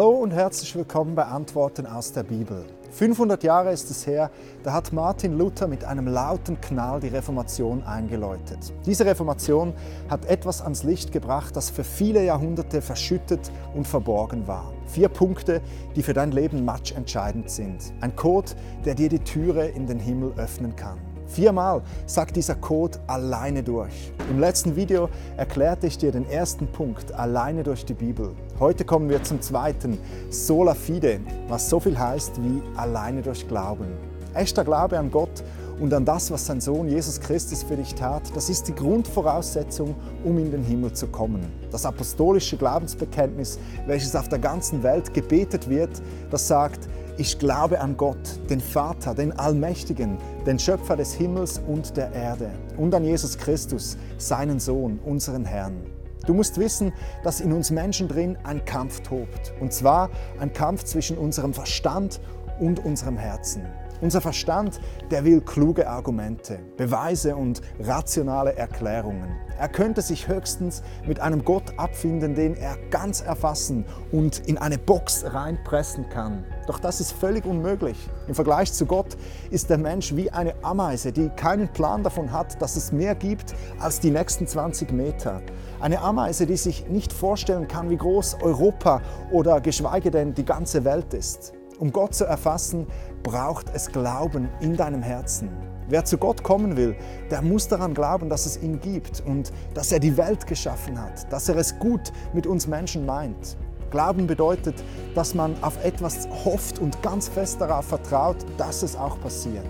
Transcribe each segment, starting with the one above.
Hallo und herzlich willkommen bei Antworten aus der Bibel. 500 Jahre ist es her, da hat Martin Luther mit einem lauten Knall die Reformation eingeläutet. Diese Reformation hat etwas ans Licht gebracht, das für viele Jahrhunderte verschüttet und verborgen war. Vier Punkte, die für dein Leben matchentscheidend sind. Ein Code, der dir die Türe in den Himmel öffnen kann. Viermal sagt dieser Code alleine durch. Im letzten Video erklärte ich dir den ersten Punkt alleine durch die Bibel. Heute kommen wir zum zweiten, sola fide, was so viel heißt wie alleine durch Glauben. Echter Glaube an Gott und an das, was sein Sohn Jesus Christus für dich tat, das ist die Grundvoraussetzung, um in den Himmel zu kommen. Das apostolische Glaubensbekenntnis, welches auf der ganzen Welt gebetet wird, das sagt, ich glaube an Gott, den Vater, den Allmächtigen, den Schöpfer des Himmels und der Erde und an Jesus Christus, seinen Sohn, unseren Herrn. Du musst wissen, dass in uns Menschen drin ein Kampf tobt. Und zwar ein Kampf zwischen unserem Verstand und unserem Herzen. Unser Verstand, der will kluge Argumente, Beweise und rationale Erklärungen. Er könnte sich höchstens mit einem Gott abfinden, den er ganz erfassen und in eine Box reinpressen kann. Doch das ist völlig unmöglich. Im Vergleich zu Gott ist der Mensch wie eine Ameise, die keinen Plan davon hat, dass es mehr gibt als die nächsten 20 Meter. Eine Ameise, die sich nicht vorstellen kann, wie groß Europa oder geschweige denn die ganze Welt ist. Um Gott zu erfassen, braucht es Glauben in deinem Herzen. Wer zu Gott kommen will, der muss daran glauben, dass es ihn gibt und dass er die Welt geschaffen hat, dass er es gut mit uns Menschen meint. Glauben bedeutet, dass man auf etwas hofft und ganz fest darauf vertraut, dass es auch passiert.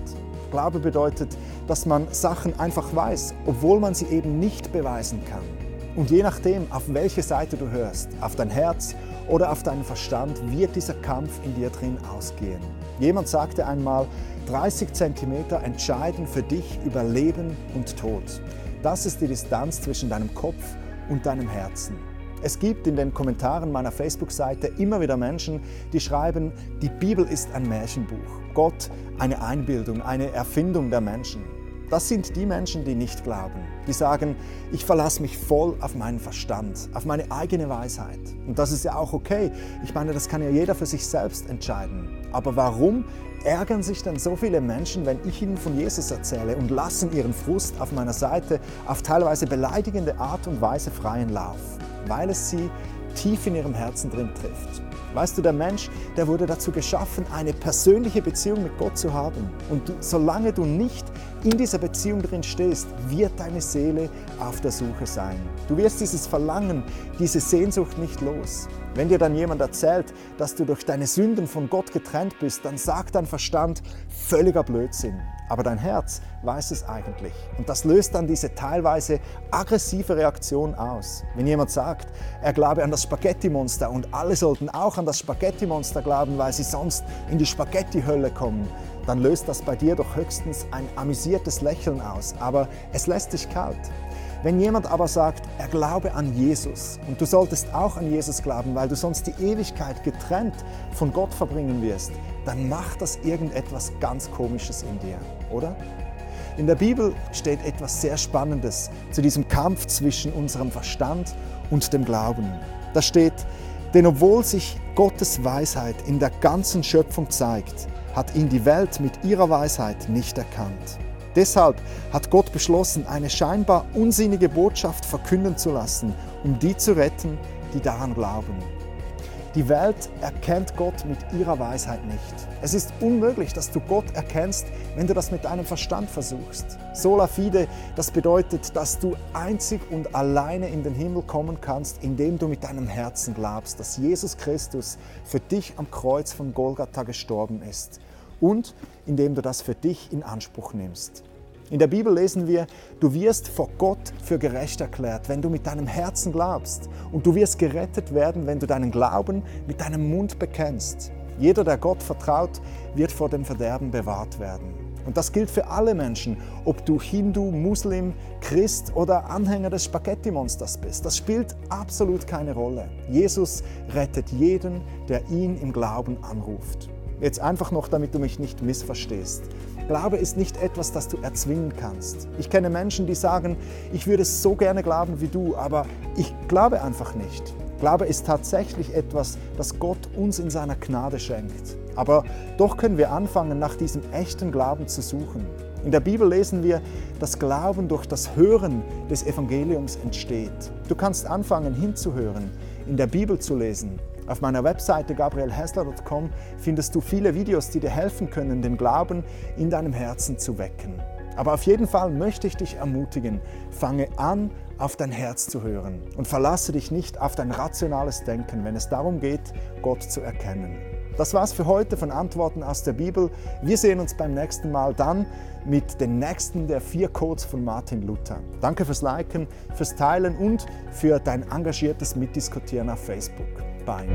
Glaube bedeutet, dass man Sachen einfach weiß, obwohl man sie eben nicht beweisen kann. Und je nachdem, auf welche Seite du hörst, auf dein Herz oder auf deinen Verstand, wird dieser Kampf in dir drin ausgehen. Jemand sagte einmal, 30 cm entscheiden für dich über Leben und Tod. Das ist die Distanz zwischen deinem Kopf und deinem Herzen. Es gibt in den Kommentaren meiner Facebook-Seite immer wieder Menschen, die schreiben, die Bibel ist ein Märchenbuch, Gott eine Einbildung, eine Erfindung der Menschen. Das sind die Menschen, die nicht glauben, die sagen, ich verlasse mich voll auf meinen Verstand, auf meine eigene Weisheit. Und das ist ja auch okay. Ich meine, das kann ja jeder für sich selbst entscheiden. Aber warum ärgern sich dann so viele Menschen, wenn ich ihnen von Jesus erzähle und lassen ihren Frust auf meiner Seite auf teilweise beleidigende Art und Weise freien Lauf? Weil es sie tief in ihrem Herzen drin trifft. Weißt du, der Mensch, der wurde dazu geschaffen, eine persönliche Beziehung mit Gott zu haben. Und du, solange du nicht in dieser Beziehung drin stehst, wird deine Seele auf der Suche sein. Du wirst dieses Verlangen, diese Sehnsucht nicht los. Wenn dir dann jemand erzählt, dass du durch deine Sünden von Gott getrennt bist, dann sagt dein Verstand völliger Blödsinn aber dein Herz weiß es eigentlich. Und das löst dann diese teilweise aggressive Reaktion aus. Wenn jemand sagt, er glaube an das Spaghetti-Monster und alle sollten auch an das Spaghetti-Monster glauben, weil sie sonst in die Spaghetti-Hölle kommen, dann löst das bei dir doch höchstens ein amüsiertes Lächeln aus, aber es lässt dich kalt. Wenn jemand aber sagt, er glaube an Jesus und du solltest auch an Jesus glauben, weil du sonst die Ewigkeit getrennt von Gott verbringen wirst, dann macht das irgendetwas ganz Komisches in dir, oder? In der Bibel steht etwas sehr Spannendes zu diesem Kampf zwischen unserem Verstand und dem Glauben. Da steht, denn obwohl sich Gottes Weisheit in der ganzen Schöpfung zeigt, hat ihn die Welt mit ihrer Weisheit nicht erkannt. Deshalb hat Gott beschlossen, eine scheinbar unsinnige Botschaft verkünden zu lassen, um die zu retten, die daran glauben. Die Welt erkennt Gott mit ihrer Weisheit nicht. Es ist unmöglich, dass du Gott erkennst, wenn du das mit deinem Verstand versuchst. Sola fide, das bedeutet, dass du einzig und alleine in den Himmel kommen kannst, indem du mit deinem Herzen glaubst, dass Jesus Christus für dich am Kreuz von Golgatha gestorben ist und indem du das für dich in Anspruch nimmst. In der Bibel lesen wir, du wirst vor Gott für gerecht erklärt, wenn du mit deinem Herzen glaubst. Und du wirst gerettet werden, wenn du deinen Glauben mit deinem Mund bekennst. Jeder, der Gott vertraut, wird vor dem Verderben bewahrt werden. Und das gilt für alle Menschen, ob du Hindu, Muslim, Christ oder Anhänger des Spaghetti-Monsters bist. Das spielt absolut keine Rolle. Jesus rettet jeden, der ihn im Glauben anruft. Jetzt einfach noch, damit du mich nicht missverstehst. Glaube ist nicht etwas, das du erzwingen kannst. Ich kenne Menschen, die sagen, ich würde so gerne glauben wie du, aber ich glaube einfach nicht. Glaube ist tatsächlich etwas, das Gott uns in seiner Gnade schenkt. Aber doch können wir anfangen, nach diesem echten Glauben zu suchen. In der Bibel lesen wir, dass Glauben durch das Hören des Evangeliums entsteht. Du kannst anfangen hinzuhören, in der Bibel zu lesen. Auf meiner Webseite gabrielhessler.com findest du viele Videos, die dir helfen können, den Glauben in deinem Herzen zu wecken. Aber auf jeden Fall möchte ich dich ermutigen, fange an, auf dein Herz zu hören und verlasse dich nicht auf dein rationales Denken, wenn es darum geht, Gott zu erkennen. Das war's für heute von Antworten aus der Bibel. Wir sehen uns beim nächsten Mal dann mit den nächsten der vier Codes von Martin Luther. Danke fürs Liken, fürs Teilen und für dein engagiertes Mitdiskutieren auf Facebook. Bye.